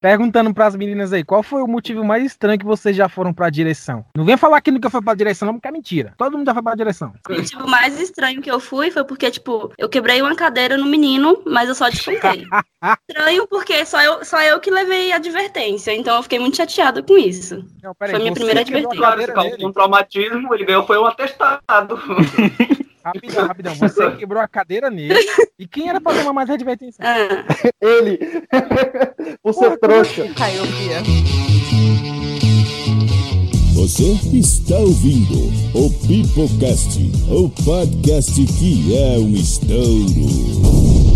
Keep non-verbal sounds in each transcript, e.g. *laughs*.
perguntando pras meninas aí, qual foi o motivo mais estranho que vocês já foram pra direção? Não venha falar que nunca foi pra direção, não, porque é mentira. Todo mundo já foi pra direção. O motivo mais estranho que eu fui foi porque, tipo, eu quebrei uma cadeira no menino, mas eu só descontei. *laughs* estranho porque só eu, só eu que levei a advertência, então eu fiquei muito chateada com isso. Não, Foi minha primeira advertência. Claro, se causou um traumatismo, ele ganhou foi um atestado. *laughs* Rapidão, rapidão. Você *laughs* quebrou a cadeira nele. E quem era pra tomar mais advertência? Ah, Ele. Você Porra, trouxa. Caiu, Bia. Você está ouvindo o Pipocast, o podcast que é um estouro.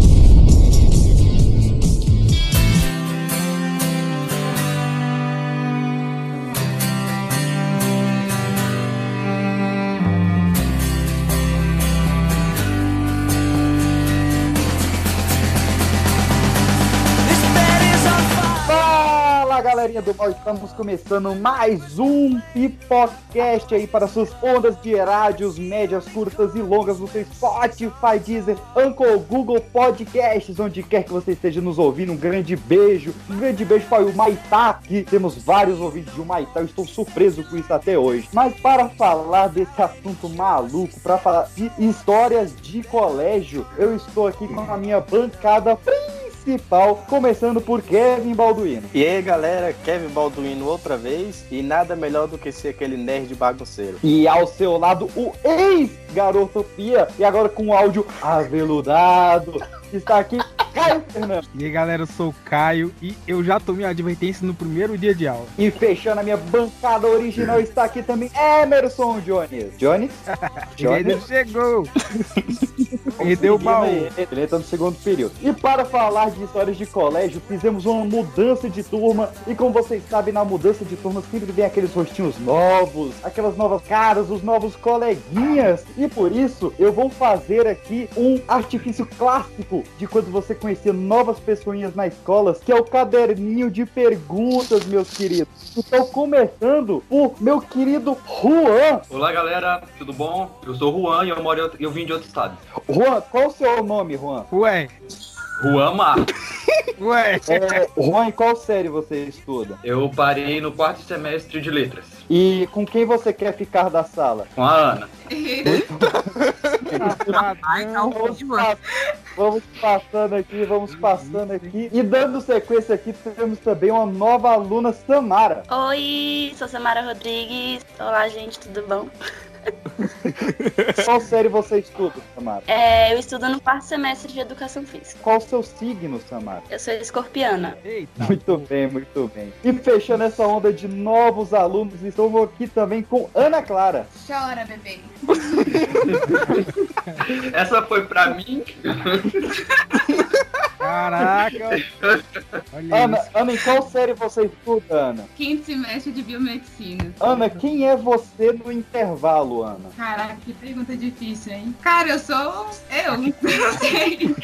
Galerinha do mal, estamos começando mais um Pipocast aí para suas ondas de rádios médias, curtas e longas no seu Spotify, Deezer, Anchor, Google Podcasts, onde quer que você esteja nos ouvindo. Um grande beijo, um grande beijo para o Maitá, que temos vários ouvintes de Maitá, eu estou surpreso com isso até hoje. Mas para falar desse assunto maluco, para falar de histórias de colégio, eu estou aqui com a minha bancada principal, começando por Kevin Balduino. E aí galera, Kevin Balduino outra vez e nada melhor do que ser aquele nerd bagunceiro. E ao seu lado, o ex-garoto Pia, e agora com o áudio aveludado, está aqui Caio Fernandes. E aí, galera, eu sou o Caio e eu já tomei a advertência no primeiro dia de aula. E fechando a minha bancada original, está aqui também Emerson Jones. Jones? *laughs* Ele chegou! Perdeu o baú. Ele entra no segundo período. E para falar de histórias de colégio, fizemos uma mudança de turma. E como vocês sabem, na mudança de turma sempre vem aqueles rostinhos novos, aquelas novas caras, os novos coleguinhas. E por isso eu vou fazer aqui um artifício clássico de quando você conhecia novas pessoinhas na escola, que é o caderninho de perguntas, meus queridos. Então, começando por meu querido Juan. Olá galera, tudo bom? Eu sou o Juan e eu, moro outro- eu vim de outro estado. Juan, qual o seu nome, Juan? Ué, Juan Marcos. ué. É, Juan, em qual série você estuda? Eu parei no quarto semestre de letras. E com quem você quer ficar da sala? Com a Ana. *laughs* Ai, tá um Vamos, passando aqui, vamos passando aqui. E dando sequência aqui, temos também uma nova aluna, Samara. Oi, sou Samara Rodrigues. Olá, gente, tudo bom? *laughs* *laughs* Qual série você estuda, Samara? É, eu estudo no quarto semestre de Educação Física. Qual o seu signo, Samara? Eu sou escorpiana. Eita. Muito bem, muito bem. E fechando essa onda de novos alunos, estamos aqui também com Ana Clara. Chora, bebê. Essa foi pra mim. *laughs* Caraca. *laughs* Olha Ana, isso. Ana, em qual série você estuda, Ana? Quinto semestre de biomedicina. Ana, quem é você no intervalo, Ana? Caraca, que pergunta difícil, hein? Cara, eu sou eu. Não sei.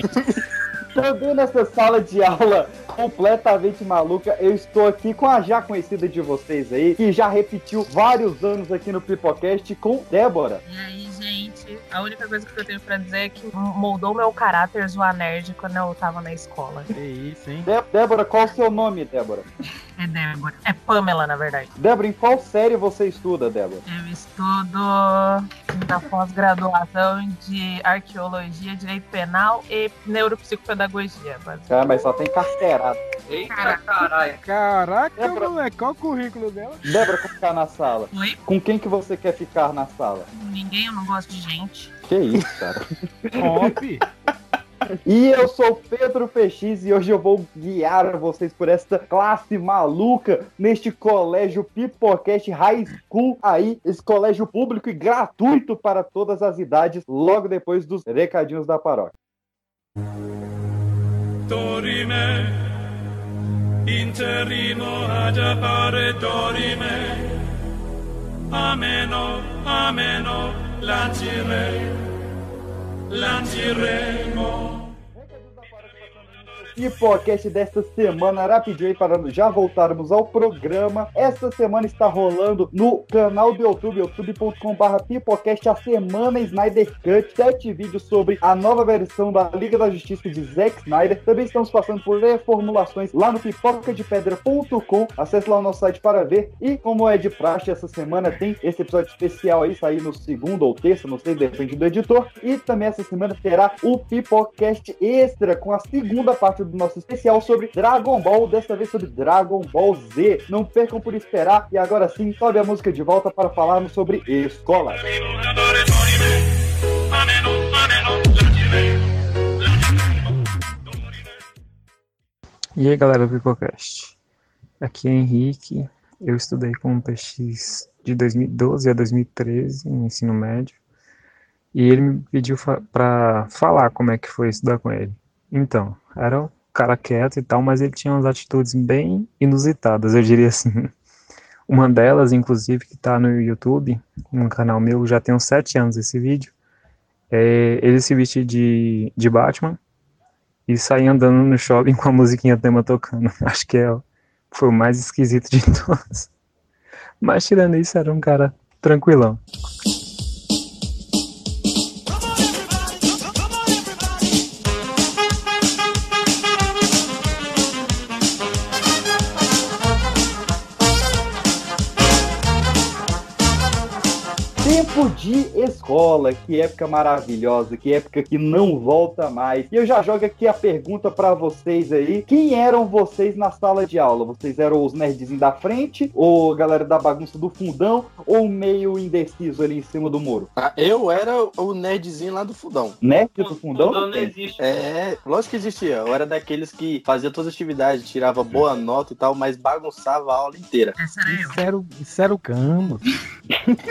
Também nessa sala de aula completamente maluca, eu estou aqui com a já conhecida de vocês aí, que já repetiu vários anos aqui no Pipocast com Débora. E aí, gente, a única coisa que eu tenho pra dizer é que moldou meu caráter zoar nerd quando eu tava na escola. Que isso, hein? Dé- Débora, qual o seu nome, Débora? É Débora. É Pamela, na verdade. Débora, em qual série você estuda, Débora? Eu estudo na pós-graduação de Arqueologia, Direito Penal e Neuropsicopedagogia. basicamente. Ah, mas só tem carteirada. Eita Caraca. caralho. Caraca, Débora. moleque, qual o currículo dela? Débora, como ficar na sala? Oi? Com quem que você quer ficar na sala? Ninguém, eu não gosto de gente. Que isso, cara? *laughs* Top. E eu sou Pedro PX e hoje eu vou guiar vocês por esta classe maluca neste colégio Pipocast High School aí, esse colégio público e gratuito para todas as idades, logo depois dos recadinhos da paróquia. Dorime, interimo ad appare dorime, ameno, ameno, lancire, lanciremo. Pipocast desta semana, rapidinho aí para já voltarmos ao programa. Esta semana está rolando no canal do YouTube, youtube.com.br Pipocast, a semana Snyder Cut, sete vídeos sobre a nova versão da Liga da Justiça de Zack Snyder. Também estamos passando por reformulações lá no pipocadepedra.com. Acesse lá o nosso site para ver. E como é de praxe, essa semana tem esse episódio especial aí, sair no segundo ou terça, não sei, depende do editor. E também essa semana terá o Pipocast Extra com a segunda parte do nosso especial sobre Dragon Ball, desta vez sobre Dragon Ball Z. Não percam por esperar. E agora sim, sobe a música de volta para falarmos sobre escola. E aí galera do Pipocast, aqui é Henrique, eu estudei com o PX de 2012 a 2013 no ensino médio e ele me pediu fa para falar como é que foi estudar com ele. Então, era um cara quieto e tal, mas ele tinha umas atitudes bem inusitadas, eu diria assim. *laughs* Uma delas, inclusive, que tá no YouTube, no canal meu, já tem uns 7 anos esse vídeo, é ele se vestir de, de Batman e sair andando no shopping com a musiquinha tema tocando. *laughs* Acho que é, foi o mais esquisito de *laughs* todos. Mas tirando isso, era um cara tranquilão. Escola, que época maravilhosa, que época que não volta mais. E eu já jogo aqui a pergunta pra vocês aí: quem eram vocês na sala de aula? Vocês eram os nerdzinhos da frente, ou a galera da bagunça do fundão, ou meio indeciso ali em cima do muro? Ah, Eu era o nerdzinho lá do fundão. Nerd do fundão? Fundão não existe. É, lógico que existia. Eu era daqueles que fazia todas as atividades, tirava boa nota e tal, mas bagunçava a aula inteira. Isso era, o- isso era o campo.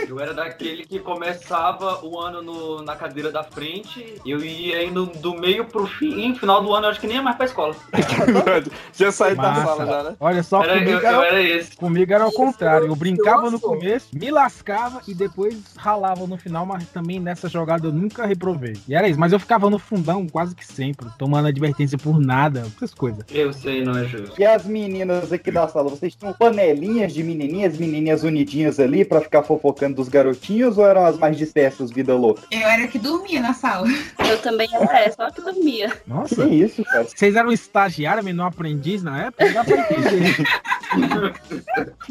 Eu era daquele que começava o ano no- na cadeira da frente, eu ia indo do meio pro fim, e no final do ano eu acho que nem ia mais pra escola. *laughs* Já saí da sala já, né? Olha só, Era, comigo eu, era, eu era esse. comigo era o contrário. Eu brincava no começo, me lascava e depois ralava no final, mas também nessa jogada eu nunca reprovei. E era isso, mas eu ficava no fundão quase que sempre, tomando advertência por nada, essas coisas. Eu sei, não é justo. E as meninas aqui da sala, vocês tinham panelinhas de menininhas, menininhas unidinhas ali pra ficar fofocando dos garotinhos ou eram as mais dispersas, vida louca? Eu era que dormia na sala. Eu também era só que dormia. Que Nossa, isso, cara? vocês eram estagiário, menor aprendiz na época? Não dá pra entender.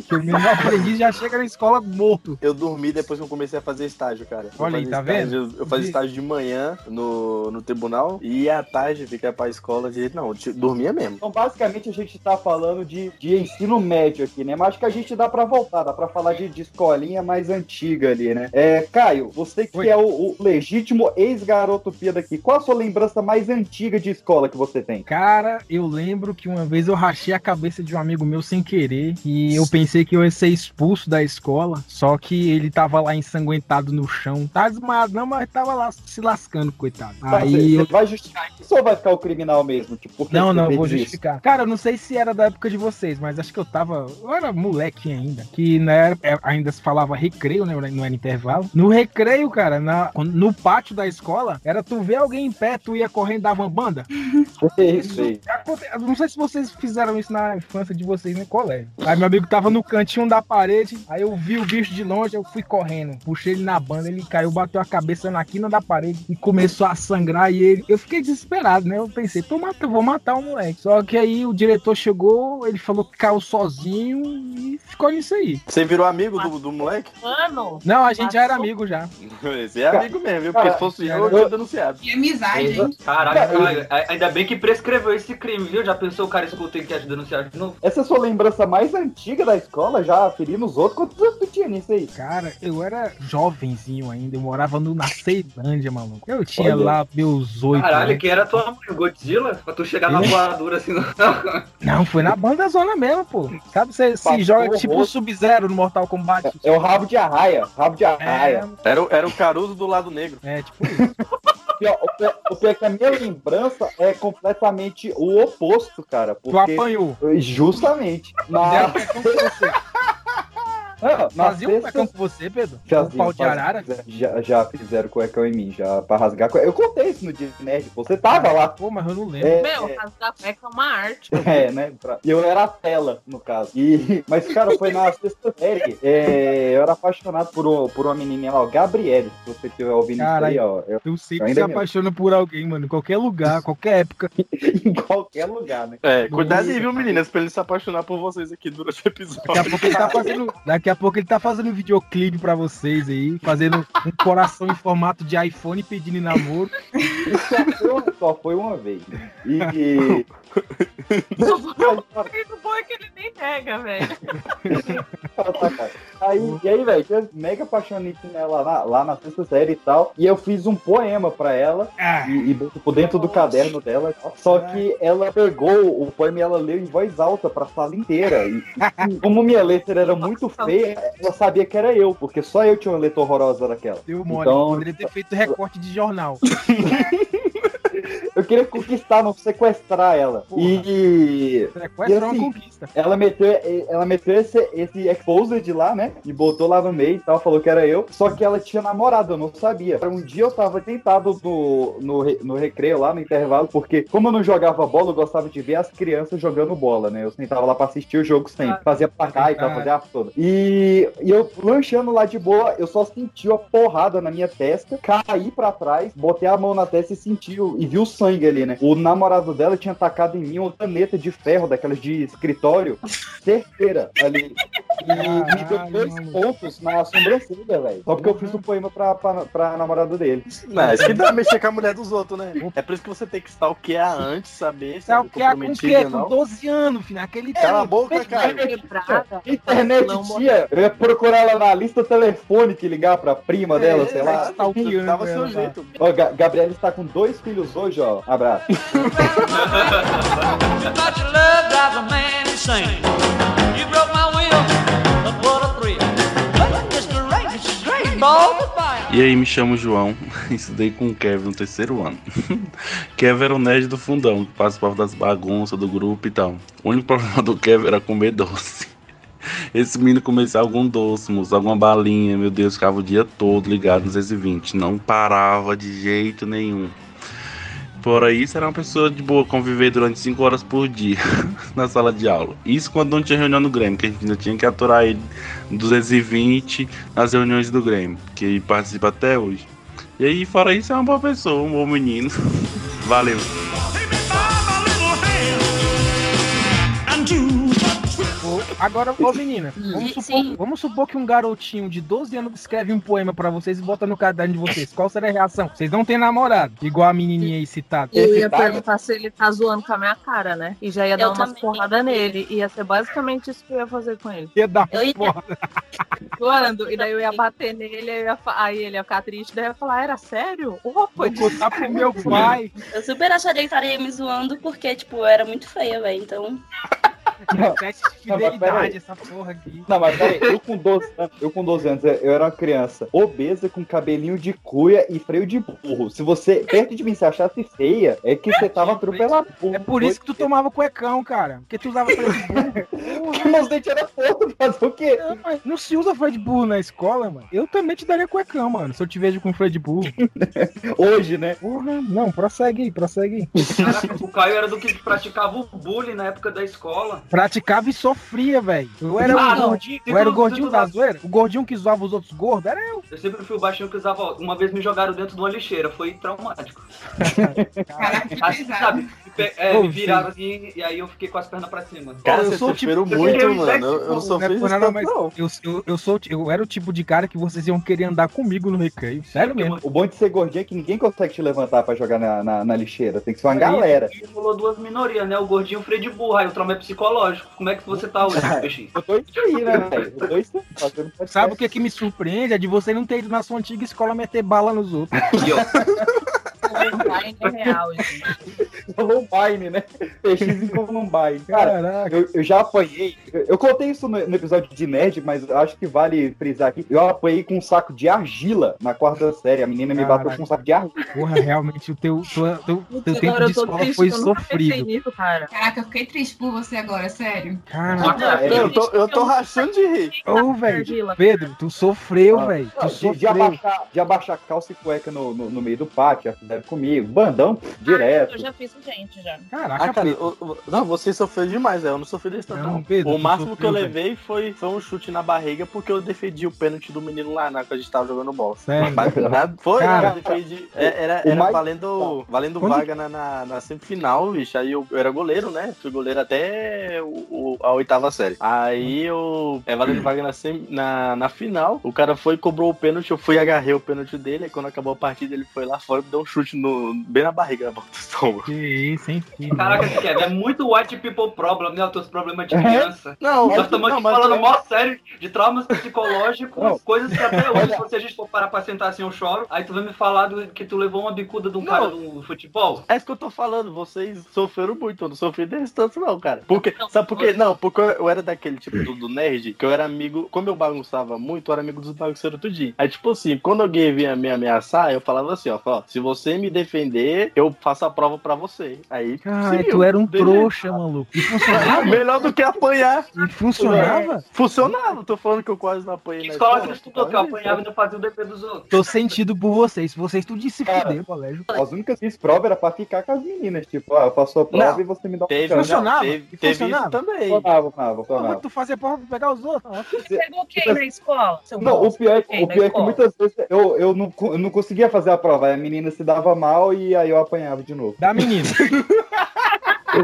que *laughs* o menor aprendiz já chega na escola morto. Eu dormi depois que eu comecei a fazer estágio, cara. Eu Olha aí, tá estágio- Eu fazia estágio de manhã no, no tribunal e à tarde ficar pra escola de não. dormia mesmo. Então, basicamente, a gente tá falando de, de ensino médio aqui, né? Mas acho que a gente dá pra voltar, dá pra falar de, de escolinha mais antiga ali, né? É, Caio, você que Oi. é o, o legítimo ex-garoto Pia daqui, qual a sua lembrança mais antiga de escola que você tem? Cara, eu lembro que uma vez eu rachei a cabeça de um amigo meu sem querer e eu pensei que eu ia ser expulso da escola, só que ele tava lá ensanguentado no chão. Tá desmaiado não, mas tava lá se lascando, coitado. Tá, Aí você, eu... você vai justificar isso ou vai ficar o criminal mesmo? Tipo, Não, você não, vou isso? justificar. Cara, eu não sei se era da época de vocês, mas acho que eu tava. Eu era moleque ainda. Que era, é, ainda se falava recreio, né? Não era intervalo. No recreio, cara, na, no pátio da escola, era tu ver alguém em pé, tu ia correndo dava uma banda. *laughs* Aconte- eu Não sei se vocês fizeram isso na infância de vocês no colégio. Aí meu amigo tava no cantinho da parede, aí eu vi o bicho de longe, eu fui correndo. Puxei ele na banda, ele caiu, bateu a cabeça na quina da parede e começou a sangrar. E ele, eu fiquei desesperado, né? Eu pensei, tô matando, vou matar o moleque. Só que aí o diretor chegou, ele falou que caiu sozinho e ficou nisso aí. Você virou amigo do, do moleque? Mano, Não, a gente já era amigo já. *laughs* Esse é amigo mesmo, viu? Porque se fosse eu, eu tinha denunciado. Que amizade, hein? Caralho, Caio, a- ainda bem que prescreveu esse crime, viu? Já pensou o cara escuta e quer te denunciar de novo? Essa é a sua lembrança mais antiga da escola, já ferindo os outros? Quantos anos tu tinha nisso aí? Cara, eu era jovenzinho ainda, eu morava no, na Ceilândia, maluco. Eu tinha Olha. lá meus oito. Caralho, anos. quem era tua mãe? O Godzilla? Pra tu chegar na voadora assim. Não. Não, foi na banda zona mesmo, pô. Sabe, você se joga tipo o. Sub-Zero no Mortal Kombat. É o rabo de arraia, rabo de arraia. Era, o- era o Caruso do lado negro. É, tipo isso. E, ó, o pior- é que a minha lembrança é completamente o oposto, cara. Tu Porque apanhou. Justamente. Mas. Ah, Fazia um cuecão com você, Pedro? Já, Um pau de arara? Já, já fizeram cuecão em mim, já pra rasgar cueca. Eu contei isso no dia de nerd, você tava lá. Pô, mas eu não lembro. É, Meu, é. rasgar cueca é uma arte. *laughs* É, né? pra- E eu era a tela, no caso. E, mas, cara, foi na *laughs* sexta série. É, eu era apaixonado por, um- por uma menininha lá, o Gabriele. Se você estiver ouvindo isso aí, ó. Eu, Eu sempre se apaixona por alguém, mano. Em qualquer lugar, qualquer época. *laughs* em qualquer lugar, né? É, cuidado aí, viu, meninas, pra ele se apaixonar por vocês aqui durante o episódio. Daqui a pouco ele tá fazendo, daqui a pouco ele tá fazendo um videoclipe pra vocês aí, fazendo um coração em formato de iPhone pedindo namoro. Só foi uma- Só foi uma vez. E. O bom é que ele nem nega, velho. *laughs* Aí, e aí, velho, eu mega apaixonante nela lá, lá na sexta série e tal. E eu fiz um poema pra ela Ah, e, e tipo, dentro do caderno dela. Só que ela pegou o poema e ela leu em voz alta pra sala inteira. E, e como minha letra era muito feia, ela sabia que era eu, porque só eu tinha uma letra horrorosa daquela. deu mole. Então- Poderia ter feito recorte de jornal. *laughs* Eu queria conquistar, não sequestrar ela. E. Sequestra é uma assim, conquista. Ela meteu, ela meteu esse, esse exposed lá, né? E botou lá no meio e tal, falou que era eu. Só que ela tinha namorado, eu não sabia. Um dia eu tava tentado no, no, no recreio lá, no intervalo, porque como eu não jogava bola, eu gostava de ver as crianças jogando bola, né? Eu sentava lá pra assistir o jogo sempre. Fazia placar e tal, fazia a toda. E, e eu lanchando lá de boa, eu só senti a porrada na minha testa, caí pra trás, botei a mão na testa e senti, e vi o sangue ali, né? O namorado dela tinha tacado em mim uma caneta de ferro, daquelas de escritório, certeira ali. E me deu dois pontos na sobrancelha, velho. Só porque eu fiz um poema pra, pra, pra namorada dele. Não, isso que dá mexer com a mulher dos outros, né? É por isso que você tem que stalkear antes, saber se Tá é o que é com o quê? Com não. 12 anos, filho. Aquele Cala a boca, cara. Internet tinha. Eu ia procurar ela na lista telefônica e ligar pra prima dela, sei lá. Stalkeando Dava seu jeito. Ó, Gabriela está com dois filhos hoje, ó. Abraço. E aí, me chamo João, *laughs* estudei com o Kevin no terceiro ano. *laughs* Kevin era o nerd do fundão, que participava das bagunças do grupo e tal. O único problema do Kevin era comer doce. *laughs* Esse menino começava algum doce, moço, alguma balinha, meu Deus, ficava o dia todo ligado nos 220, não parava de jeito nenhum. Fora isso, era uma pessoa de boa conviver durante 5 horas por dia *laughs* na sala de aula. Isso quando não tinha reunião no Grêmio, que a gente ainda tinha que aturar ele 220 nas reuniões do Grêmio, que participa até hoje. E aí, fora isso, é uma boa pessoa, um bom menino. *laughs* Valeu. Agora, ô menina, vamos supor, vamos supor que um garotinho de 12 anos escreve um poema pra vocês e bota no caderno de vocês. Qual seria a reação? Vocês não têm namorado, igual a menininha aí citada. Eu ia perguntar se ele tá zoando com a minha cara, né? E já ia dar Eu umas porradas nele. Ia ser basicamente isso que eu ia fazer com ele. Ia dar Eu ia- Zoando. E daí eu ia bater nele, aí, eu ia fa- aí ele ia ficar triste, daí eu ia falar, era sério? Foi Vou contar pro meu pai. Eu super acharia que estaria me zoando porque, tipo, eu era muito feia, velho. Então. *laughs* Teste de Não, mas peraí. fidelidade, essa porra aqui. Não, mas peraí, eu com 12 anos, eu com 12 anos, eu era uma criança obesa com cabelinho de cuia e freio de burro. Se você, perto de mim, se achasse feia, é que você tava atropelado. É por isso que tu tomava cuecão, cara. Porque tu usava freio de burro. *laughs* Porque meus dentes eram tortos, fazer o quê? Não, mas não se usa freio de burro na escola, mano. Eu também te daria cuecão, mano. Se eu te vejo com freio de burro. *laughs* Hoje, né? Porra, não, prossegue aí, prossegue aí. Caraca, o Caio era do que praticava o bullying na época da escola. Praticava e sofria, velho. Eu era Ah, o não. gordinho, eu era o gordinho da zoeira. O gordinho que zoava os outros gordos era eu. Eu sempre fui o baixinho que usava. Uma vez me jogaram dentro de uma lixeira, foi traumático. *laughs* Caraca, que Assim, sabe? É, me viraram assim e aí eu fiquei com as pernas pra cima. Cara, eu você sou tipo- muito, eu- mano. Eu, eu não sofri não é nada, mas não. eu, eu, eu, sou, eu era o tipo de cara que vocês iam querer andar comigo no recreio. Sério mesmo. O bom de ser gordinho é que ninguém consegue te levantar pra jogar na, na, na lixeira. Tem que ser uma Aí, galera. E rolou duas minorias, né? O gordinho e o freio de burro. Aí o trauma é psicológico. Como é que você tá hoje, PX? Eu tô isso aí, né, velho? Eu tô isso. *laughs* Sabe o que, que me surpreende? É de você não ter ido na sua antiga escola meter bala nos outros. *laughs* E, ó, Online é real, gente. Columbine, né? PX em Columbine. Cara, eu, eu já apanhei. Eu, eu contei isso no, no episódio de Nerd, mas eu acho que vale frisar aqui. Eu apanhei com um saco de argila na quarta série. A menina me bateu Caraca. com um saco de argila. Porra, realmente o teu, tua- teu, teu tempo de eu escola triste foi eu sofrido. nisso, cara. Caraca, eu fiquei triste por você agora, sério. Caraca, Eu tô, eu tô rachando de rir. Ô, velho, Pedro, tu sofreu, Ah, velho. Tu de, de abaixar, de abaixar calça e cueca no, no, no meio do pátio, já fizeram comigo. Bandão, direto. Eu já fiz com gente já. Caraca, Ah, cara, o- o- não, você sofreu demais, é, eu não sofri desse tanto. Não, Não, Pedro, o máximo que eu sofreu, levei foi, foi um chute na barriga porque eu defendi o pênalti do menino lá na que a gente tava jogando bola. Sério? Mas nada- foi, Cara, eu defendi. é, Era, o era mais- valendo, valendo Quando- vaga na, na, na semifinal, bicho. Aí eu, eu era goleiro, né? Fui goleiro até o, o- a oitava série. Aí eu. É valendo vaga na, sem- na, na final. O cara foi, cobrou o pênalti, eu fui agarrei o pênalti dele. Aí quando acabou a partida, ele foi lá fora e deu um chute no, bem na barriga, na boca do estômago. Que isso, hein. Caraca, Kevin, é muito white people problem, né? Os teus problemas de criança. Não, Nós estamos não, aqui falando é- mó sério de traumas psicológicos, Não. coisas que até hoje, se a gente for parar pra sentar assim, eu choro. Aí tu vai me falar do, que tu levou uma bicuda de um Não. cara do futebol. É isso que eu tô falando, vocês sofreram muito, eu não sofri desse tanto não, cara. Porque, sabe por quê? Não, porque eu era daquele tipo do, do nerd, que eu era amigo, como eu bagunçava muito, eu era amigo dos bagunceiros tudinho. Aí, tipo assim, quando alguém vinha me ameaçar, eu falava assim, ó, ó, se você me defender, eu faço a prova pra você. Aí, Cara, tu era um Beleza. trouxa, maluco. E funcionava? *laughs* Melhor do que apanhar. E funcionava? Funcionava, tô falando que eu quase não apanhei Que escola que escola. tu estudou, que eu apanhava e não fazia o DP dos outros. Tô sentido por vocês. Vocês tudo se Cara, fuder, colégio. As únicas que fiz prova era pra ficar com as meninas. Tipo, ó, eu faço a prova Não, e você me dá um Teve, chance. Funcionava? não, teve, teve funcionava? isso também. Funcionava, funcionava, Pô, funcionava. mas tu fazia porra pra pegar os outros. ó. Pegou quem na escola? Seu Não, o pior, é o pior é que escola? muitas vezes eu, eu, não, eu não conseguia fazer a prova. Aí a menina se dava mal e aí eu apanhava de novo. Da menina. *laughs*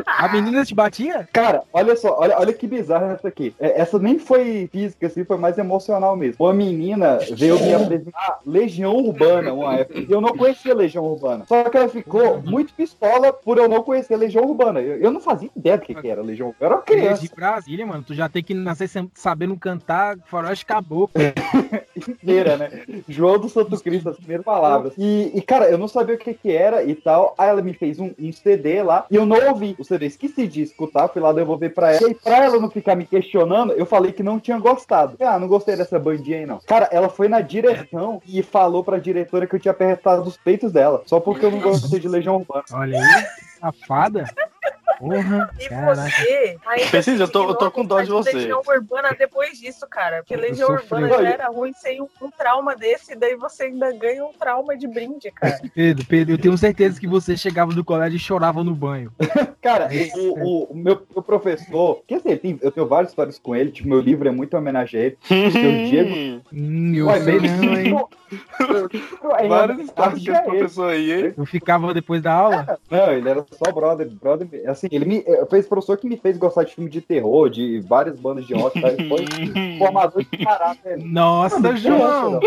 A menina te batia? Cara, olha só, olha, olha que bizarro essa aqui. É, Essa nem foi física, assim, foi mais emocional mesmo. Uma menina veio me apresentar Legião Urbana uma época. E eu não conhecia Legião Urbana. Só que ela ficou muito pistola por eu não conhecer Legião Urbana. Eu, eu não fazia ideia do que, que era Legião Urbana. Eu era uma criança de Brasília, mano. Tu já tem que nascer sabendo cantar faroeste caboclo. *laughs* inteira, né? João do Santo Cristo, as primeiras palavras. E, e, cara, eu não sabia o que que era e tal. Aí ela me fez um, um CD lá e eu não ouvi o CD. Esqueci de escutar, fui lá devolver pra ela. E pra ela não ficar me questionando, eu falei que não tinha gostado. Ah, não gostei dessa bandinha aí, não. Cara, ela foi na direção e falou pra diretora que eu tinha apertado os peitos dela. Só porque eu não gostei de Legião Urbana. Olha aí, safada. Porra, *laughs* E caraca. você? Precisa, eu tô- eu tô com dó de você. Legião Urbana depois disso, cara. Porque Legião. Urbana já era ruim sem um, um trauma desse, daí você ainda ganha um trauma de brinde, cara. *laughs* Pedro, Pedro, eu tenho certeza que você chegava do colégio e chorava no banho. *laughs* Cara, o, o- o meu, meu professor, quer dizer, tem- eu tenho várias histórias com ele, tipo, meu livro é muito homenagem a ele. Porque o Diego. Hum, eu Ué, sei não, hein? É, Várias é, histórias que é esse professor aí, hein? Eu ficava depois da aula. Não, ele era só brother, brother. Assim, ele me. eh, Foi esse professor que me fez gostar de filme de terror, de várias bandas de rock. Ele foi *laughs* formador de caráter. Nossa, Não, João. não.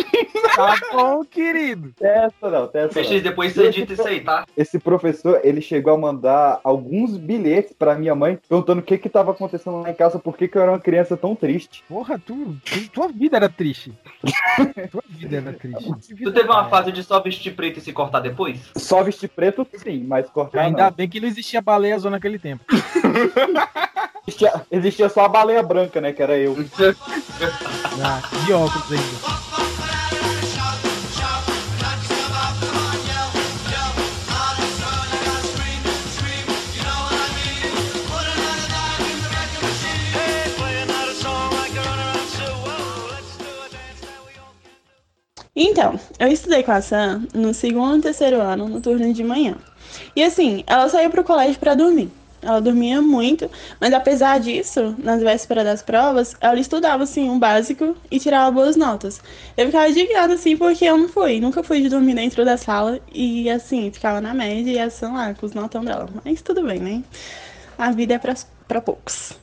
Tá bom, querido. Testa não, testa não. depois você edita isso aí, tá? Esse professor, ele chegou a mandar alguns bilhetes pra minha mãe, perguntando o que que tava acontecendo lá em casa, por que que eu era uma criança tão triste. Porra, tu, tu- tua vida era triste. *laughs* tua vida era triste. Tu teve uma fase de só vestir preto e se cortar depois? Só vestir preto, sim, mas cortar Ainda não. bem que não existia baleia azul naquele tempo. *laughs* Existia, existia só a baleia branca, né, que era eu. Ah, de óculos ainda. Então, eu estudei com a Sam no segundo e terceiro ano, no turno de manhã. E assim, ela saiu pro colégio pra dormir. Ela dormia muito, mas apesar disso, nas vésperas das provas, ela estudava assim um básico e tirava boas notas. Eu ficava indignada assim porque eu não fui, nunca fui de dormir dentro da sala e assim, ficava na média e a Sam lá com os notão dela. Mas tudo bem, né? A vida é pra poucos.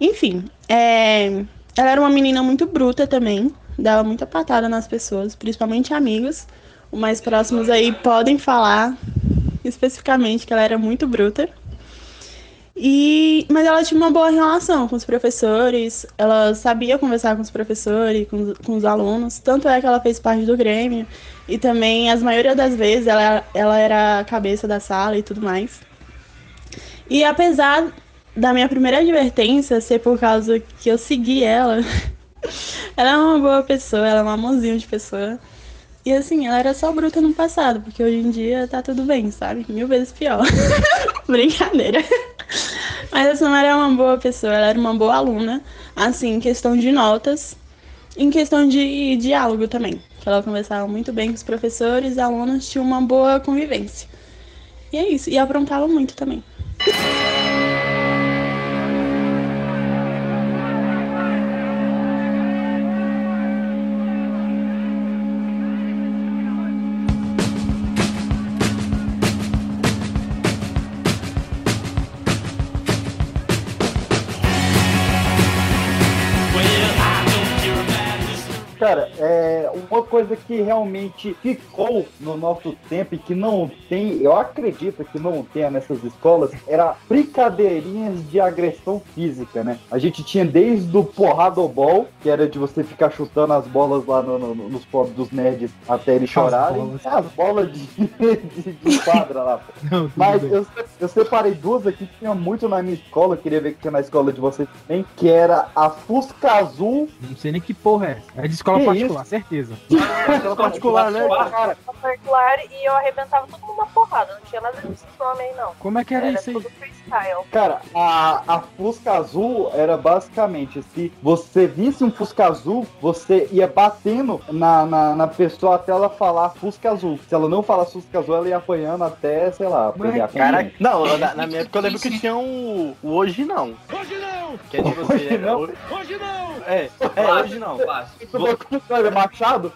Enfim, é, ela era uma menina muito bruta também, dava muita patada nas pessoas, principalmente amigos. Os mais próximos aí podem falar especificamente que ela era muito bruta. E, mas ela tinha uma boa relação com os professores, ela sabia conversar com os professores, com, com os alunos, tanto é que ela fez parte do Grêmio, e também, as maioria das vezes, ela, ela era a cabeça da sala e tudo mais. E apesar da minha primeira advertência ser por causa que eu segui ela, *laughs* ela é uma boa pessoa, ela é um amorzinho de pessoa. E assim, ela era só bruta no passado, porque hoje em dia tá tudo bem, sabe? Mil vezes pior. *laughs* Brincadeira. Mas a Samara é uma boa pessoa, ela era uma boa aluna, assim, em questão de notas, em questão de diálogo também. Que ela conversava muito bem com os professores, alunos tinham uma boa convivência. E é isso, e aprontava muito também. Coisa que realmente ficou no nosso tempo e que não tem, eu acredito que não tenha nessas escolas, era brincadeirinhas de agressão física, né? A gente tinha desde o porradobol, que era de você ficar chutando as bolas lá no- no- nos pobres dos nerds até eles chorarem. bolas. As bolas de, *laughs* de, de quadra lá. pô. Não, Mas eu, eu separei duas aqui que tinha muito na minha escola, queria ver que tinha na escola de vocês também, que era a Fusca Azul. Não sei nem que porra é. É de escola Que particular, certeza. *laughs* Escola particular, né? Cara, particular e eu arrebentava todo mundo na porrada. Não tinha nada desse nome aí, não. Como é que era Era isso aí? tudo freestyle. Cara, a, a Fusca Azul era basicamente, se você visse um Fusca Azul, você ia batendo na, na, na pessoa até ela falar Fusca Azul. Se ela não falasse Fusca Azul, ela ia apanhando até, sei lá, aprender a Cara, não, na, na minha época eu lembro que tinha um, o Hoje Não. Hoje não! Que é de você. Hoje não? Hoje não! É, é, hoje não. Olha, Machado?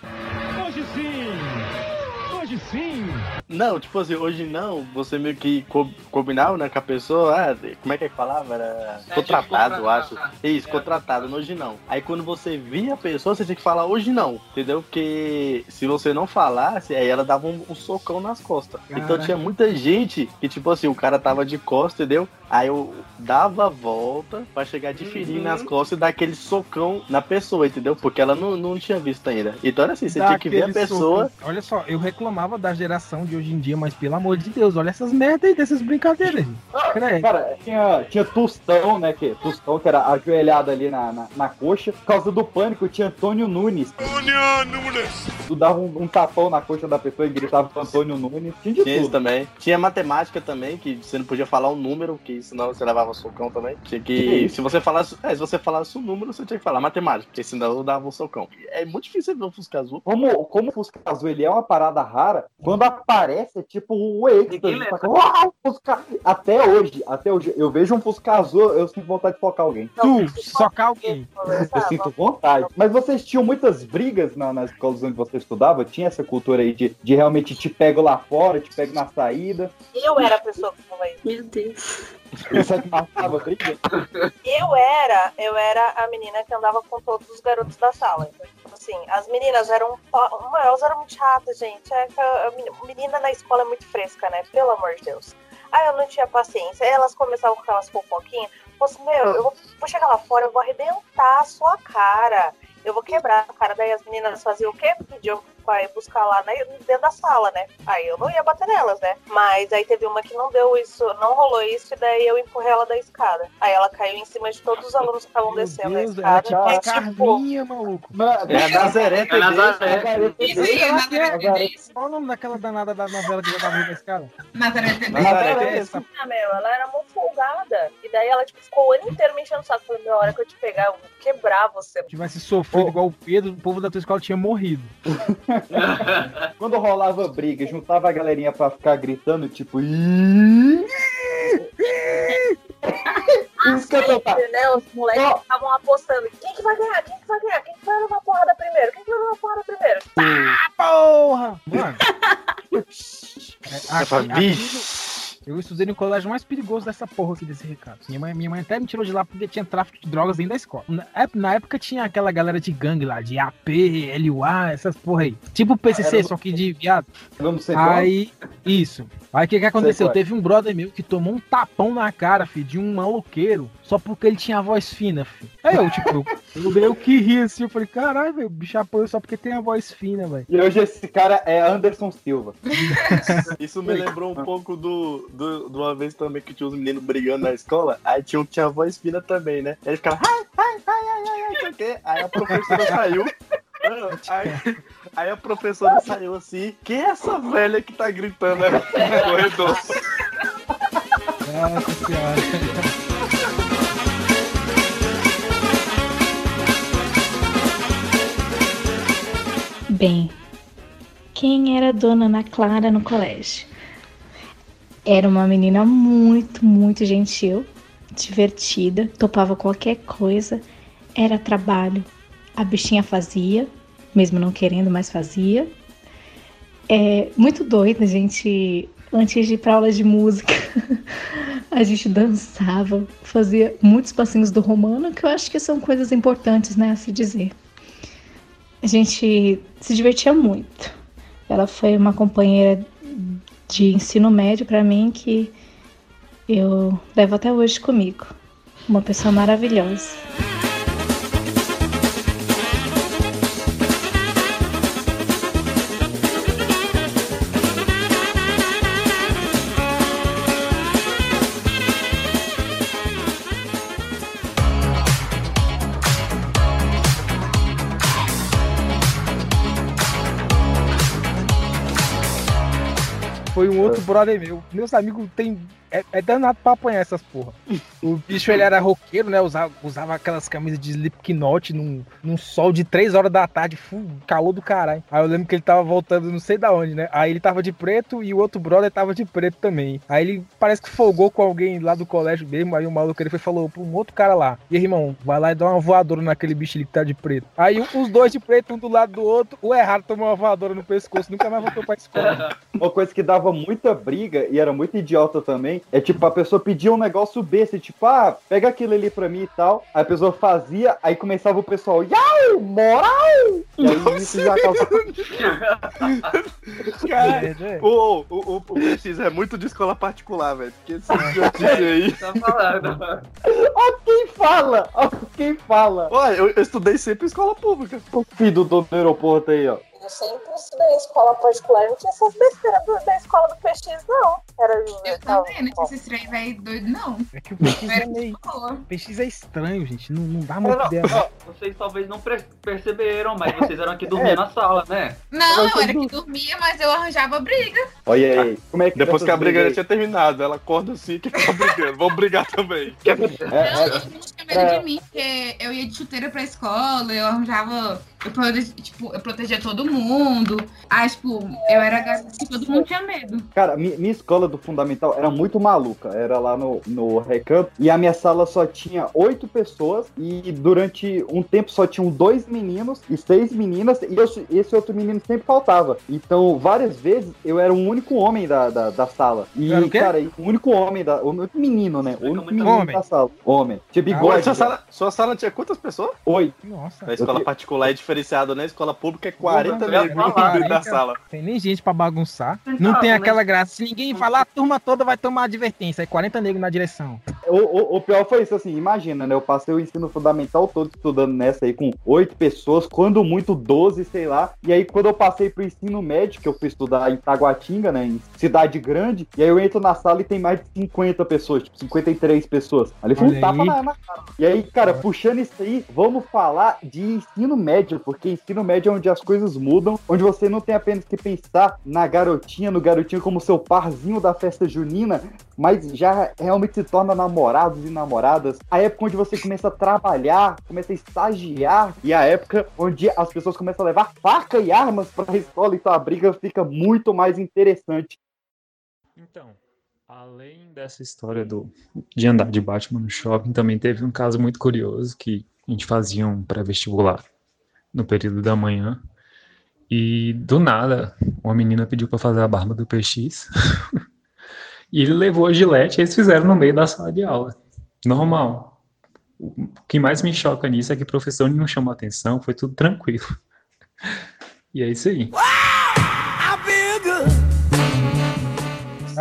Não, tipo assim, hoje não, você meio que co combinava né, com a pessoa, ah, como é que é que falava? Era É, contratado, tipo, eu acho. contratar. Isso, É. contratado, no hoje não. Aí quando você via a pessoa, você tinha que falar hoje não, entendeu? Porque se você não falasse, aí ela dava um, um socão nas costas. Então Caraca. tinha muita gente que, tipo assim, o cara tava de costas, entendeu? Aí eu dava a volta pra chegar de fininho Uhum. nas costas e dar aquele socão na pessoa, entendeu? Porque ela não, não tinha visto ainda. Então era assim, você tinha que ver a pessoa. soco. Olha só, eu reclamava da geração de hoje em dia, mas pelo amor de Deus, olha essas merdas aí dessas brincadeiras. Credo. Cara, tinha, tinha Tostão, né? Que, Tostão, que era ajoelhado ali na, na, na coxa. Por causa do pânico, tinha Antônio Nunes. Antônio Nunes! Tu dava um, um tapão na coxa da pessoa e gritava Antônio Nunes. Tinha de Tinha isso tudo. também. Tinha matemática também, que você não podia falar o número, que senão você levava socão também. Tinha que. Que isso? se você falasse. É, se você falasse o número, você tinha que falar matemática, porque senão eu dava um socão. É muito difícil ver um Fusca azul. Como, como o Fusca Azul ele é uma parada rara, quando aparece é tipo o êxtase. Até hoje, até hoje, eu vejo um Fusca Azul, eu sinto vontade de focar alguém. Tu, socar alguém. Eu sinto vontade. Mas vocês tinham muitas brigas na, nas escolas onde você estudava? Tinha essa cultura aí de, de realmente te pego lá fora, te pego na saída? Eu era a pessoa que falava isso. Meu Deus. É? Eu era, eu era a menina que andava com todos os garotos da sala. Então, assim, as meninas eram. Elas eram muito chatas, gente. É a menina na escola é muito fresca, né? Pelo amor de Deus. Aí eu não tinha paciência. Elas começavam com aquelas fofoquinhas. Fosse, meu, eu vou, vou chegar lá fora, eu vou arrebentar a sua cara. Eu vou quebrar a cara. Daí as meninas faziam o quê? Pediam pra ir buscar lá na, dentro da sala, né? Aí eu não ia bater nelas, né? Mas aí teve uma que não deu isso, não rolou isso, e daí eu empurrei ela da escada. Aí ela caiu em cima de todos os alunos que estavam descendo Deus, a escada. tipo a e, tipo, Carminha, maluco. É a Nazaré É. Nazaré. Ela que é-. Qual o nome daquela danada da novela que já tava na? Nazaré. Nazaré TV. essa ah, meu, ela era muito folgada. E daí ela, tipo, ficou o ano inteiro me enchendo o saco. Falei, meu, a hora que eu te pegar, eu vou quebrar você. tivesse sofrido igual o Pedro, o povo da tua escola tinha morrido. *laughs* Quando rolava briga, juntava a galerinha pra ficar gritando, tipo. Isso que eu tô né? Os moleques estavam apostando. Quem que vai ganhar? Quem que vai ganhar? Quem que vai levar porrada primeiro? Quem que vai levar porrada primeiro? Ah, porra! Mano. É, aqui- aqui estudei no colégio mais perigoso dessa porra aqui desse recado. Minha mãe, minha mãe até me tirou de lá porque tinha tráfico de drogas dentro da escola. Na, na época tinha aquela galera de gangue lá, de AP, LUA, essas porra aí. Tipo PCC, do- só que de viado. Vamos ser Aí, isso. Aí o que que aconteceu? é. Teve um brother meu que tomou um tapão na cara, filho, de um maloqueiro, só porque ele tinha a voz fina, filho. Aí eu, tipo, eu *laughs* Eu meio que ri assim, eu falei, caralho, velho, o bicho apoiou só porque tem a voz fina, velho. E hoje esse cara é Anderson Silva. *laughs* Isso me lembrou um pouco do, do, de uma vez também que tinha uns meninos brigando na escola. Aí tinha um que tinha voz fina também, né? Aí ele ficava, ai, ai, ai, ai, ai, ai, sei o quê. Aí a professora saiu. Não, Aí, aí a professora saiu assim. Quem é essa velha que tá gritando aí no corredor? Nossa senhora. Bem, quem era a dona Ana Clara no colégio? Era uma menina muito, muito gentil, divertida, topava qualquer coisa, era trabalho. A bichinha fazia, mesmo não querendo, mas fazia. É muito doida, a gente, antes de ir pra aula de música, *laughs* a gente dançava, fazia muitos passinhos do romano, que eu acho que são coisas importantes, né, a se dizer. A gente se divertia muito. Ela foi uma companheira de ensino médio para mim que eu levo até hoje comigo. Uma pessoa maravilhosa. Brother meu. Meus amigos tem. É, é danado pra apanhar essas porra. O bicho ele era roqueiro, né? Usava, usava aquelas camisas de Slipknot num, num sol de 3 horas da tarde, full, calor do caralho. Aí eu lembro que ele tava voltando não sei da onde, né? Aí ele tava de preto e o outro brother tava de preto também. Aí ele parece que folgou com alguém lá do colégio mesmo. Aí o maluco ele foi e falou pra um outro cara lá: E irmão, vai lá e dá uma voadora naquele bicho ali que tá de preto. Aí os dois de preto, um do lado do outro, o errado tomou uma voadora no pescoço, nunca mais voltou pra escola. *laughs* Uma coisa que dava muita briga e era muito idiota também é tipo a pessoa pedia um negócio besta, tipo, ah, pega aquilo ali pra mim e tal. Aí a pessoa fazia, aí começava o pessoal, yau, moral! E aí isso já causava. Cara, o, o, o, o PX é muito de escola particular, velho. Porque esse *laughs* idiotice aí. Tá falando. Ó quem fala! Ó quem fala! Olha, eu, eu estudei sempre em escola pública. O filho do dono do aeroporto aí, ó. Eu sempre estudei em escola particular, não tinha essas besteiras do- da escola do PX, não. Era Eu também, não tinha esses trem velho doido, não. É que o PX é Era meio. PX é estranho, gente. Não, não dá Não, não, ideia. ó, vocês talvez não perceberam, mas vocês eram aqui dormindo na sala, né? Não, eu era que dormia, mas eu arranjava briga. Olha aí. Como é que Depois essas que a briga já tinha terminado, ela acorda assim que tá brigando. Vamos brigar também. aí? É, Não, é, mundo tinha medo É. de mim, porque eu ia de chuteira pra escola, eu arranjava. Eu, tipo, eu protegia todo mundo. Aí, tipo, eu era garota que todo mundo tinha medo. Cara, mi- minha escola do fundamental era muito maluca. Era lá no, no recanto. E a minha sala só tinha oito pessoas. E durante um tempo só tinham dois meninos e seis meninas. E eu- esse outro menino sempre faltava. Então, várias vezes, eu era o único homem da, da, da sala. E, o cara, o único homem da. O único menino, né? O único menino homem. da sala. Homem. Tinha Ué, bigode. Sua, já. sala, sua sala tinha quantas pessoas? Oito. Nossa. Na escola particular é diferenciado, né? Escola pública é 40 eu ia negros falar, dentro da hein, sala. Tem nem gente pra bagunçar. Então, Não tem né? aquela graça. Se ninguém falar, a turma toda vai tomar advertência. Aí 40 negros na direção. O, o, o pior foi isso, assim, imagina, né? Eu passei o ensino fundamental todo estudando nessa aí com oito pessoas, quando muito 12, sei lá. E aí, quando eu passei pro ensino médio, que eu fui estudar em Taguatinga, né? Em cidade grande, e aí eu entro na sala e tem mais de 50 pessoas, tipo, 53 pessoas. Ali foi um tapa na, na cara. E aí, cara, puxando isso aí, vamos falar de ensino médio, porque ensino médio é onde as coisas mudam, onde você não tem apenas que pensar na garotinha, no garotinho como seu parzinho da festa junina, mas já realmente se torna namorados e namoradas. A época onde você começa a trabalhar, começa a estagiar, e a época onde as pessoas começam a levar faca e armas para a escola, então a briga fica muito mais interessante. Então, além dessa história do, de andar de Batman no shopping, também teve um caso muito curioso que a gente fazia um pré-vestibular no período da manhã. E do nada, uma menina pediu para fazer a barba do PX. *laughs* e ele levou a gilete e eles fizeram no meio da sala de aula. Normal. O que mais me choca nisso é que o professor não chamou atenção, foi tudo tranquilo. *laughs* E é isso aí.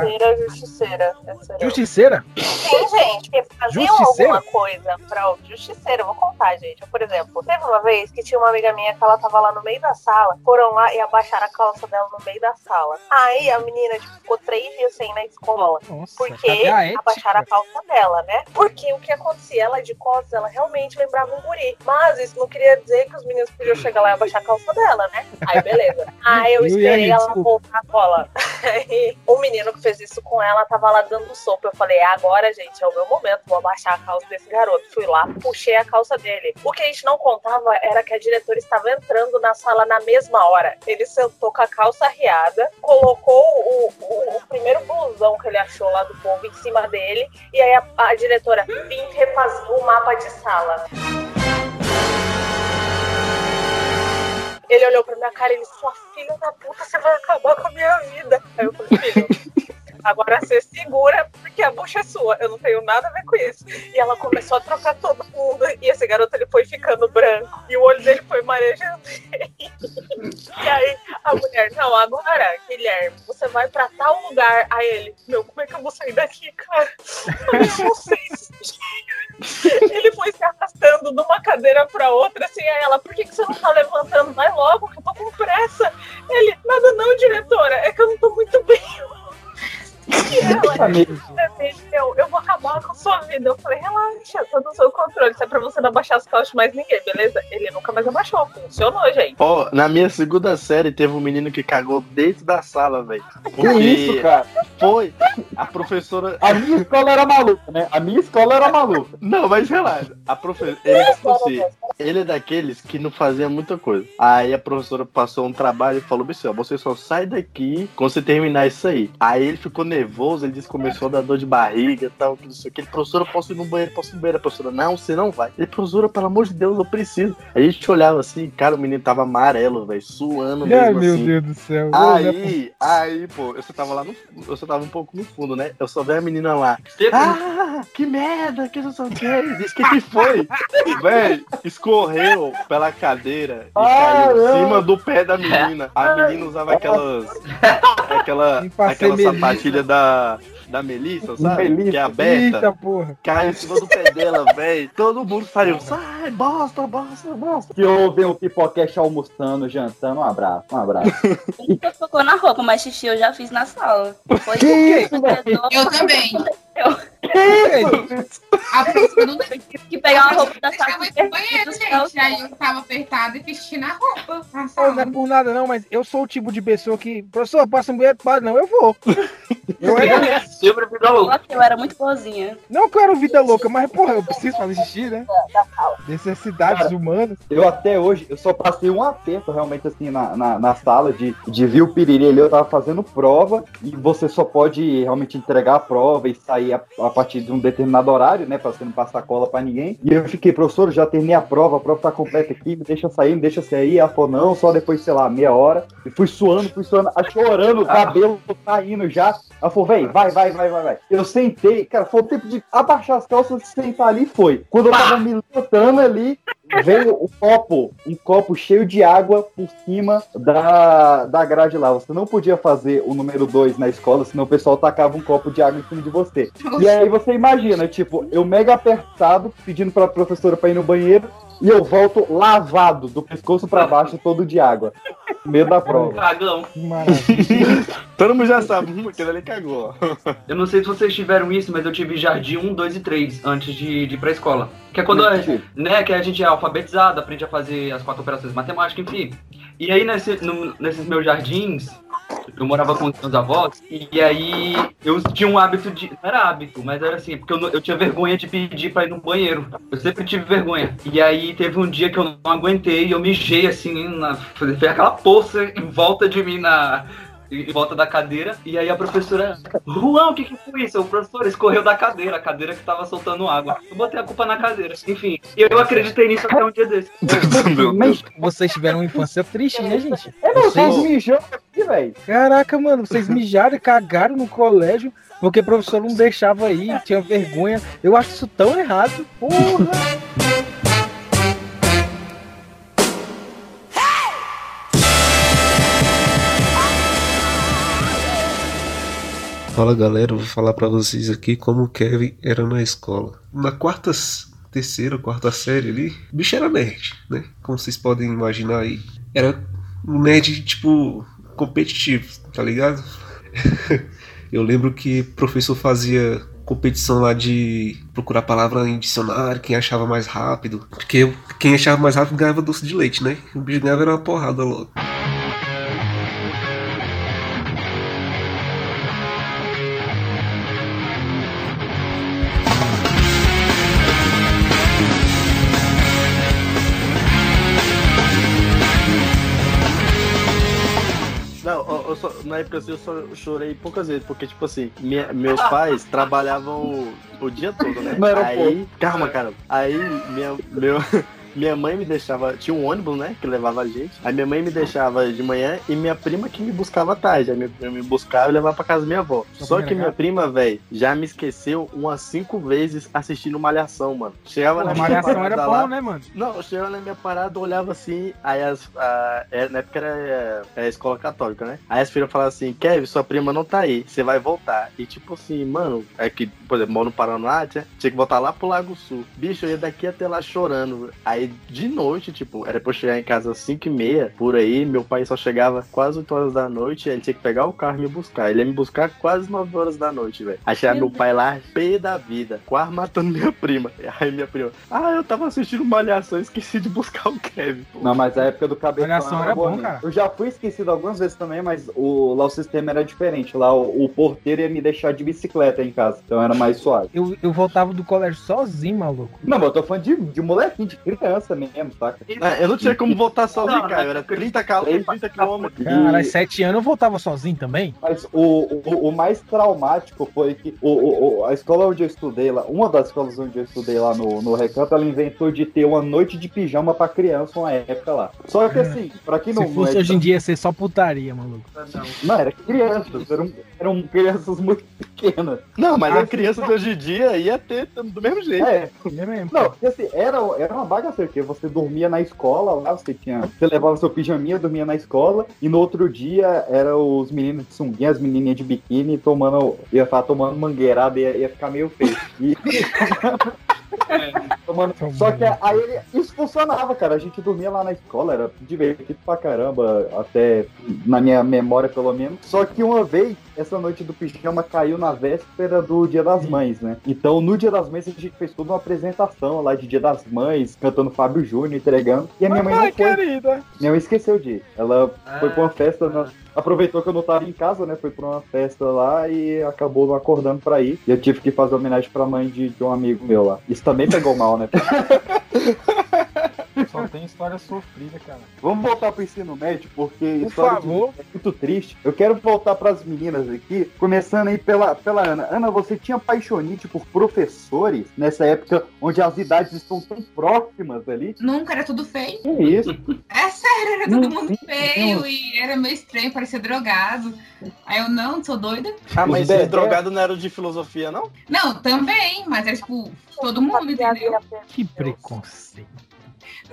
Justiceira, justiceira. Justiceira? Sim, gente, que faziam Justiceira? alguma coisa pra justiceira. Eu vou contar, gente. Por exemplo, teve uma vez que tinha uma amiga minha que ela tava lá no meio da sala, foram lá e abaixaram a calça dela no meio da sala. Aí a menina tipo, ficou três dias sem ir na escola. Nossa, Porque cadê a abaixaram a calça dela, né? Porque o que acontecia? Ela de costas, ela realmente lembrava um guri. Mas isso não queria dizer que os meninos podiam chegar lá e abaixar a calça dela, né? Aí beleza. *laughs* Aí eu E aí, esperei ela voltar a cola. *laughs* Aí o menino que fez isso com ela tava lá dando sopa. Eu falei, agora, gente, é o meu momento, vou abaixar a calça desse garoto. Fui lá, puxei a calça dele. O que a gente não contava era que a diretora estava entrando na sala na mesma hora. Ele sentou com a calça arriada, colocou o, o- o primeiro blusão que ele achou lá do povo em cima dele, e aí a, a diretora vim refazer o mapa de sala. Ele olhou pra minha cara e ele, sua filha da puta, você vai acabar com a minha vida. Aí eu falei, filho, agora você segura, porque a bucha é sua, eu não tenho nada a ver com isso. E ela começou a trocar todo mundo, e esse garoto ele foi ficando branco, e o olho dele foi marejando. e aí a mulher, não, agora, Guilherme, você vai pra tal lugar. Aí ele, meu, como é que eu vou sair daqui, cara? Eu não sei. Ele foi se arrastando de uma cadeira pra outra, assim, aí ela, por que, que você não tá levantando? Vai logo, que eu tô com pressa. Ele, nada não, diretora, é que eu não tô muito bem. E ela, eu, eu vou acabar com a sua vida. Eu falei, relaxa, tô no seu controle. Isso é pra você não abaixar as calças de mais ninguém, beleza? Ele nunca mais abaixou. Funcionou, gente. Ó, na minha segunda série teve um menino que cagou dentro da sala, velho. Que isso, cara? Foi. A professora. A minha escola era maluca, né? A minha escola era maluca. Não, mas relaxa. A professora. Ele, tipo assim, ele é daqueles que não fazia muita coisa. Aí a professora passou um trabalho e falou: Bicho, você só sai daqui quando você terminar isso aí. Aí ele ficou nervoso, ele disse que começou a dar dor de barriga e tal, que não sei o que. Ele, professora, eu posso ir no banheiro, posso ir no banheiro. A professora, não, você não vai. Ele, professora, pelo amor de Deus, eu preciso. Aí a gente olhava assim, cara, o menino tava amarelo, velho, suando mesmo. Ai, meu assim. Deus do céu. Aí, aí, pô, eu só tava lá no. Eu só tava um pouco no fundo, né? Eu só vi a menina lá. Ah, que merda, que não sei o que. Diz que que foi? *laughs* Véi, escorreu pela cadeira e caiu em cima do pé da menina. A menina usava aquelas. *laughs* Aquela, aquela sapatilha da. Da Melissa, sabe? Melissa. Que é aberta. Eita, porra. Caiu em cima do pé dela, velho. Todo mundo saiu. Sai, bosta, bosta, bosta. Que ouvem o Pipocast almoçando, jantando. Um abraço, um abraço. Nunca tocou na roupa, mas xixi eu já fiz na sala. Foi Que isso, Eu também. A não que pegar uma roupa da sala. Tava no banheiro, gente. Aí eu tava apertada e vesti na roupa. não é por nada não, mas eu sou o tipo de pessoa que, professor, passa um banheiro, para, não, eu vou. *laughs* Eu era, Eu. Eu era muito boazinha. não que eu era vida louca, mas, porra, eu preciso fazer xixi, né? Necessidades Cara, humanas. Eu até hoje, eu só passei um aperto realmente assim na, na, na sala de, de ver o piriri ali, eu tava fazendo prova e você só pode realmente entregar a prova e sair a, a partir de um determinado horário, né, pra você não passar cola pra ninguém. E eu fiquei, professor, eu já terminei a prova, a prova tá completa aqui, me deixa sair, me deixa sair. Ela falou, não, só depois, sei lá, meia hora. E fui suando, fui suando, ah, chorando, o cabelo saindo já. Ela falou, vem, vai, vai, vai, vai, vai. Eu sentei, cara, foi o tempo de abaixar as calças, sentar ali e foi. Quando eu tava me levantando ali, veio o copo, um copo cheio de água por cima da, da grade lá. Você não podia fazer o número 2 na escola, senão o pessoal tacava um copo de água em cima de você. E aí você imagina, tipo, eu mega apertado, pedindo pra professora pra ir no banheiro, e eu volto lavado, do pescoço pra baixo, todo de água. No meio da prova. Cagão. Que maravilha. *laughs* Todo mundo já sabe, hum, aquele ali cagou. Eu não sei se vocês tiveram isso, mas eu tive jardim 1, 2 e 3 antes de, de ir pra escola. Que é quando a, né, que a gente é alfabetizado, aprende a fazer as quatro operações matemáticas, enfim. E aí nesse, no- nesses meus jardins, eu morava com os meus avós, e aí eu tinha um hábito de. Não era hábito, mas era assim, porque eu, eu tinha vergonha de pedir pra ir no banheiro. Eu sempre tive vergonha. E aí teve um dia que eu não aguentei e eu mijei assim, na, fez aquela poça em volta de mim na. Em volta da cadeira, e aí a professora, Juan, o que que foi isso? O professor escorreu da cadeira, a cadeira que tava soltando água. Eu botei a culpa na cadeira. Enfim, e eu acreditei nisso até um dia desse. Vocês tiveram uma infância triste, né, gente? É, não, vocês mijam aqui, velho. Caraca, mano, vocês mijaram e cagaram no colégio porque o professor não deixava aí, tinha vergonha. Eu acho isso tão errado. Porra! Fala galera, vou falar pra vocês aqui como o Kevin era na escola. Na quarta, terceira, quarta série ali, o bicho era nerd, né? Como vocês podem imaginar aí. Era um nerd, tipo, competitivo, tá ligado? *laughs* eu lembro que o professor fazia competição lá de procurar palavra em dicionário, quem achava mais rápido. Porque quem achava mais rápido ganhava doce de leite, né? O bicho ganhava era uma porrada logo. Época assim, eu só chorei poucas vezes, porque, tipo assim, minha- meus *laughs* pais trabalhavam o, o dia todo, né? Aí, calma, cara. Aí minha, meu, minha mãe me deixava. Tinha um ônibus, né? Que levava a gente. Aí minha mãe me deixava de manhã e minha prima que me buscava à tarde. Aí minha prima me buscava e levava pra casa da minha avó. Só que minha prima, velho, já me esqueceu umas cinco vezes assistindo Malhação, mano. Chegava Pô, na minha Malhação era bom, lá- né, mano? não, eu chegava na minha parada, olhava assim, aí as. A, é, na época era é, escola católica, né? Aí as filhas falavam assim, Kevin, sua prima não tá aí, você vai voltar. E tipo assim, mano, é que, por exemplo, moro no Paraná, tinha, tinha que voltar lá pro Lago Sul. Bicho, eu ia daqui até lá chorando. Aí de noite, tipo, era pra eu chegar em casa às 5 e meia, por aí, meu pai só chegava quase 8 horas da noite, aí ele tinha que pegar o carro e me buscar. Ele ia me buscar quase 9 horas da noite, velho. Aí chegava meu pai lá, pé da vida, quase matando minha prima. Aí minha prima, ah, eu tava assistindo Malhação e esqueci de buscar o Kevin. pô. Não, mas a época do cabeção Malhação era bom, mesmo. cara. Eu já fui esquecido algumas vezes também, mas o, lá o sistema era diferente. Lá o, o porteiro ia me deixar de bicicleta em casa, então era mais suave. Eu, eu voltava do colégio sozinho, maluco. Não, mas eu tô falando de, de molequinho, de criança mesmo, saca? Ah, Eu não tinha como voltar sozinho, Não, cara. era não. 30 km, 30 km. Caralho, sete anos eu voltava sozinho também. Mas o, o, o mais traumático foi que o, o, a escola onde eu estudei lá, uma das escolas onde eu estudei lá no, no Recanto, ela inventou de ter uma noite de pijama pra criança uma época lá. Só que assim, pra quem não Se fosse é- hoje em dia, ia ser só putaria, maluco. Não, era crianças, eram, eram crianças muito pequenas. Não, mas Ah, a criança de hoje em dia ia ter do mesmo jeito. É, É mesmo. Não, porque assim, era, era uma bagaceira, porque você dormia na escola lá, você tinha. Você levava seu pijaminha, dormia na escola, e no outro dia era os meninos de sunguinha, as menininhas de biquíni tomando. ia estar tomando mangueirada e ia, ia ficar meio feio. E- *laughs* Tomando- Só que aí isso funcionava, cara. A gente dormia lá na escola, era divertido pra caramba, até na minha memória, pelo menos. Só que uma vez, essa noite do pijama caiu na véspera do Dia das Mães, né? Então, no Dia das Mães, a gente fez toda uma apresentação lá de Dia das Mães, cantando Fábio Júnior, entregando. E a minha mãe não foi. querida. Minha mãe esqueceu de ir. Ela foi Ah. pra uma festa, na- aproveitou que eu não tava em casa, né? Foi pra uma festa lá e acabou não acordando pra ir. E eu tive que fazer homenagem pra mãe de, de um amigo meu lá. Isso também pegou mal, né? *laughs* Só tem história sofrida, cara. Vamos voltar pro ensino médio, porque Por história de- favor. é muito triste. Eu quero voltar pras meninas aqui, começando aí pela, pela Ana. Ana, você tinha paixonite por professores nessa época onde as idades estão tão próximas ali? Nunca era tudo feio. Que isso? É sério, era todo mundo feio e era meio estranho, parecia drogado. Aí eu, não, sou doida. Ah, mas esses bebê- drogados não eram de filosofia, não? Não, também, mas é tipo, todo mundo, entendeu? Que preconceito.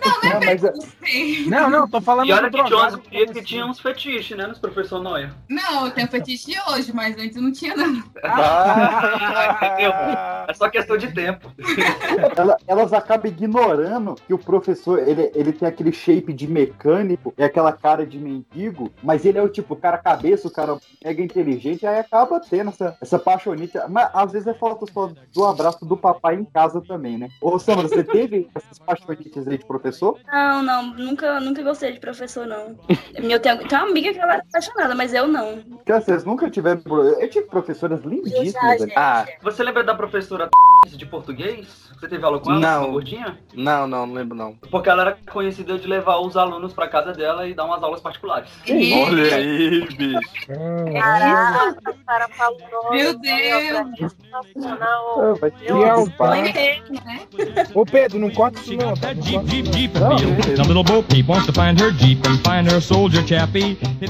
Não, mas é- Sei. Não, não, tô falando E olha que tinha gurias que tinha uns fetiches, né, nos professor Noia. Não, eu tenho fetiche hoje, mas antes não tinha, não. Entendeu? *laughs* É só questão de tempo. *laughs* ela- elas acabam ignorando que o professor, ele, ele tem aquele shape de mecânico, é aquela cara de mendigo, mas ele é o tipo, o cara cabeça, o cara mega inteligente, aí acaba tendo essa, essa paixonite. Mas às vezes é falta só do abraço do papai em casa também, né? Ô, Sandra, você teve essas paixonites aí de professor? Não, não, nunca, nunca gostei de professor, não. Eu tenho, tenho uma amiga que ela é apaixonada, mas eu não. Porque vocês nunca tiveram. Eu tive professoras lindíssimas. Ah, Você lembra da professora de português? Você teve aula com ela? Não. Gordinha? não, não, não lembro não. Porque ela era conhecida de levar os alunos pra casa dela e dar umas aulas particulares. Olha aí, bicho. Caraca, cara falou. Meu Deus. Vai Que ter altar. né? Ô Pedro, não corta isso não. tá? corta.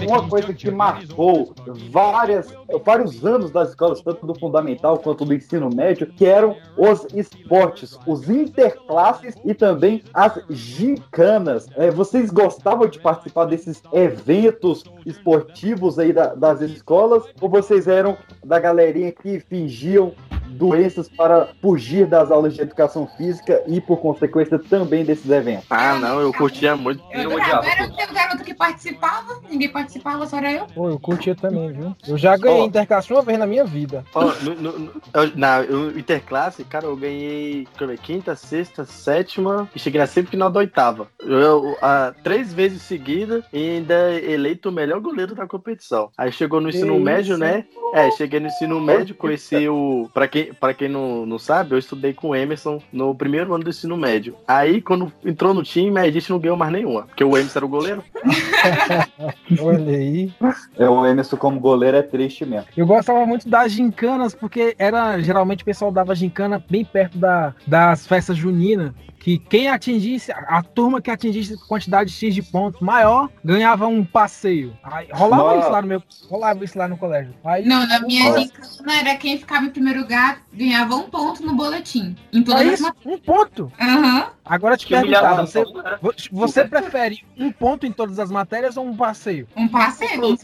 Uma coisa que marcou várias, vários anos das escolas, tanto do fundamental quanto do ensino médio, que eram os esportes, os interclasses e também as gincanas. É, vocês gostavam de participar desses eventos esportivos aí da- das escolas? Ou vocês eram da galerinha que fingiam doenças para fugir das aulas de educação física e, por consequência, também desses eventos? Ah, não, eu curtia muito. Eu adorava. Era o garoto que participava, ninguém participava, só era eu. Pô, eu curtia também, viu? Eu já ganhei Ó. interclasse uma vez na minha vida. Ó, no, no- no- eu- na eu- interclasse, cara, eu ganhei eu ver, quinta, sexta, sétima e cheguei na semifinal da oitava. Eu, eu, ah, três vezes seguida e ainda eleito o melhor goleiro da competição. Aí chegou no Que ensino médio, isso, né? É, cheguei no ensino médio, conheci o. Pra quem, pra quem não, não sabe, eu estudei com o Emerson no primeiro ano do ensino médio. Aí, quando entrou no time, a gente não ganhou mais nenhuma, porque o Emerson era o goleiro. *laughs* Olha aí. É, o Emerson como goleiro é triste mesmo. Eu gostava muito das gincanas, porque era geralmente o pessoal dava gincana bem perto da, das festas juninas. Que quem atingisse, a turma que atingisse quantidade X de pontos maior, ganhava um passeio. Aí, rolava Nossa. isso lá no meu. Rolava isso lá no colégio. Aí, Não, na minha gincana era quem ficava em primeiro lugar ganhava um ponto no boletim. Em É todas as isso? matérias. Um ponto? Aham. Agora te Que perguntar, humilhação, você, vo- você prefere um ponto em todas as matérias ou um passeio? Um passeio,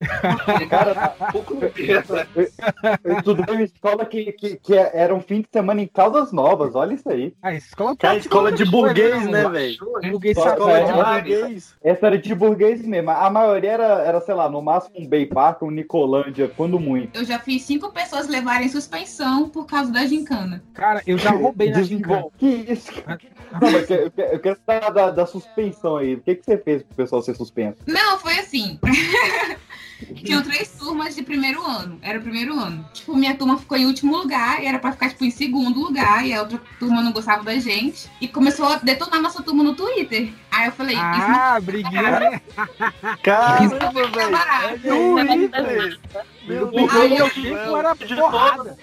não sou doida. Cara, eu estudei em escola que, que, que era um fim de semana em Caldas Novas, olha isso aí. A escola Que é a escola de burguês, né, velho? Burguês Escola safado. de burguês. Essa era de burguês mesmo. A maioria era, era sei lá, no máximo um Bay Park, um Nicolândia, quando muito. Eu já fiz cinco pessoas levarem suspensão por causa da gincana. Cara, eu já roubei na gincana. Que isso? Não, mas eu, quero- eu quero saber da, da suspensão aí. O que, que você fez pro pessoal ser suspenso? Não, foi assim. *laughs* Tinham três turmas de primeiro ano. Era o primeiro ano. Tipo, minha turma ficou em último lugar e era pra ficar, tipo, em segundo lugar. E a outra turma não gostava da gente. E começou a detonar nossa turma no Twitter. Aí eu falei, isso não Ah, briguinha. Caramba, velho. Twitter. Meu Deus. meu tempo era porrada.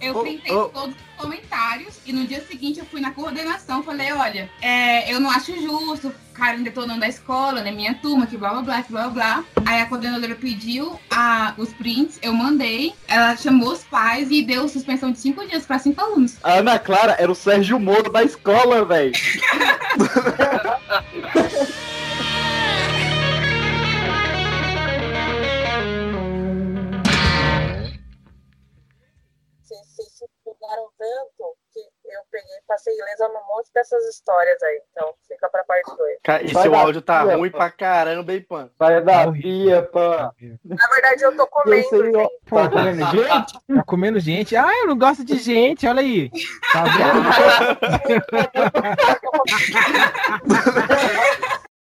Eu printei ô. todos os comentários e no dia seguinte eu fui na coordenação falei, olha, é, eu não acho justo ficarem detonando a escola, né, minha turma, que blá blá blá, que blá blá blá. Aí a coordenadora pediu a, os prints, eu mandei, ela chamou os pais e deu suspensão de cinco dias para cinco alunos. A Ana Clara era o Sérgio Moro da escola, velho. *laughs* passei ilesa num monte dessas histórias aí. Então fica pra parte 2. Cara, e Vai seu áudio tá pia, ruim pô. pra caramba, hein, Pan? Sai da pia, pã. Na verdade, eu tô comendo, aí, ó. gente. Tá comendo gente? Tá comendo gente. Ah, eu não gosto de gente, olha aí. Tá vendo? *laughs* *laughs* *laughs*